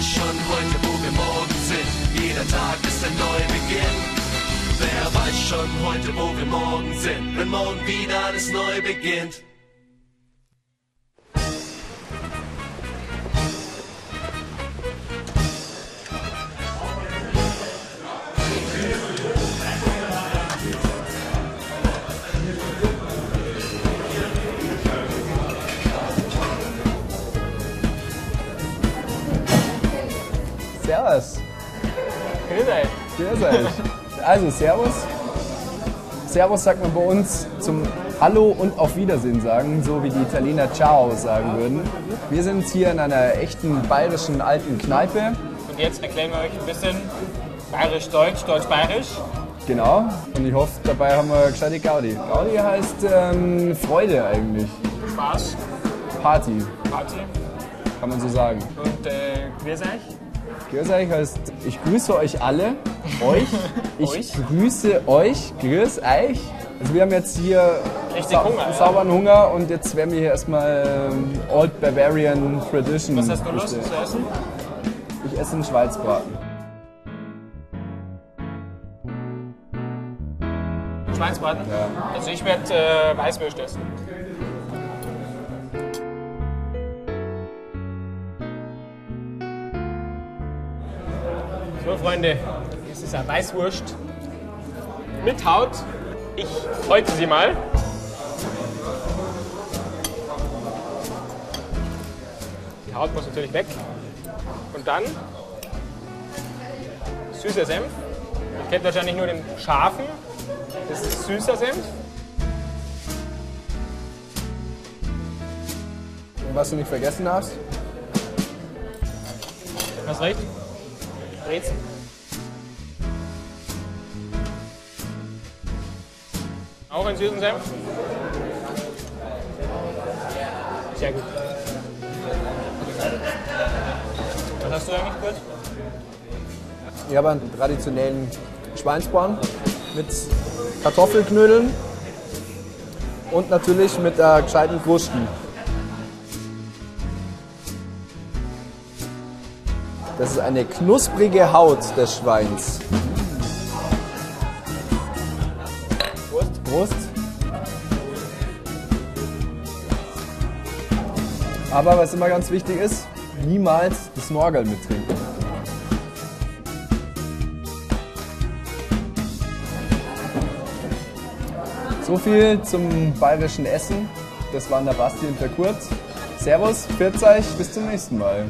weiß schon heute, wo wir morgen sind. Jeder Tag ist ein Neubeginn. Wer weiß schon heute, wo wir morgen sind, wenn morgen wieder alles neu beginnt. Servus. Grüß euch. Grüß euch. Also, Servus. Servus sagt man bei uns zum Hallo und auf Wiedersehen sagen, so wie die Italiener Ciao sagen würden. Wir sind hier in einer echten bayerischen alten Kneipe. Und jetzt erklären wir euch ein bisschen bayerisch-deutsch, deutsch-bayerisch. Genau. Und ich hoffe, dabei haben wir gescheite Gaudi. Gaudi heißt ähm, Freude eigentlich. Spaß, Party, Party kann man so sagen. und äh, grüß euch. Grüß euch heißt, ich grüße euch alle. Euch. Ich Euch. grüße euch. Grüß euch. Also wir haben jetzt hier Richtig Hunger, ja. sauberen Hunger und jetzt werden wir hier erstmal ähm, Old Bavarian Tradition. Was hast du Lust bestellen. zu essen? Ich esse einen Schweizbraten. Schweinsbraten? Ja. Also ich werde äh, Weißwürste essen. So Freunde, das ist eine Weißwurst mit Haut. Ich häute sie mal. Die Haut muss natürlich weg. Und dann süßer Senf. Ihr kennt wahrscheinlich nur den scharfen. Das ist süßer Senf. Und was du nicht vergessen hast, Hast recht. Brezen. Auch einen süßen Senf. Sehr gut. Was hast du eigentlich kurz? ich habe einen traditionellen Schweinsbraten mit Kartoffelknödeln und natürlich mit äh, gescheiten Krusten. Das ist eine knusprige Haut des Schweins. Wurst. Prost. Aber was immer ganz wichtig ist, niemals das Norgel mittrinken. So viel zum bayerischen Essen. Das waren der Basti und der Kurt. Servus, pfiat euch, bis zum nächsten Mal.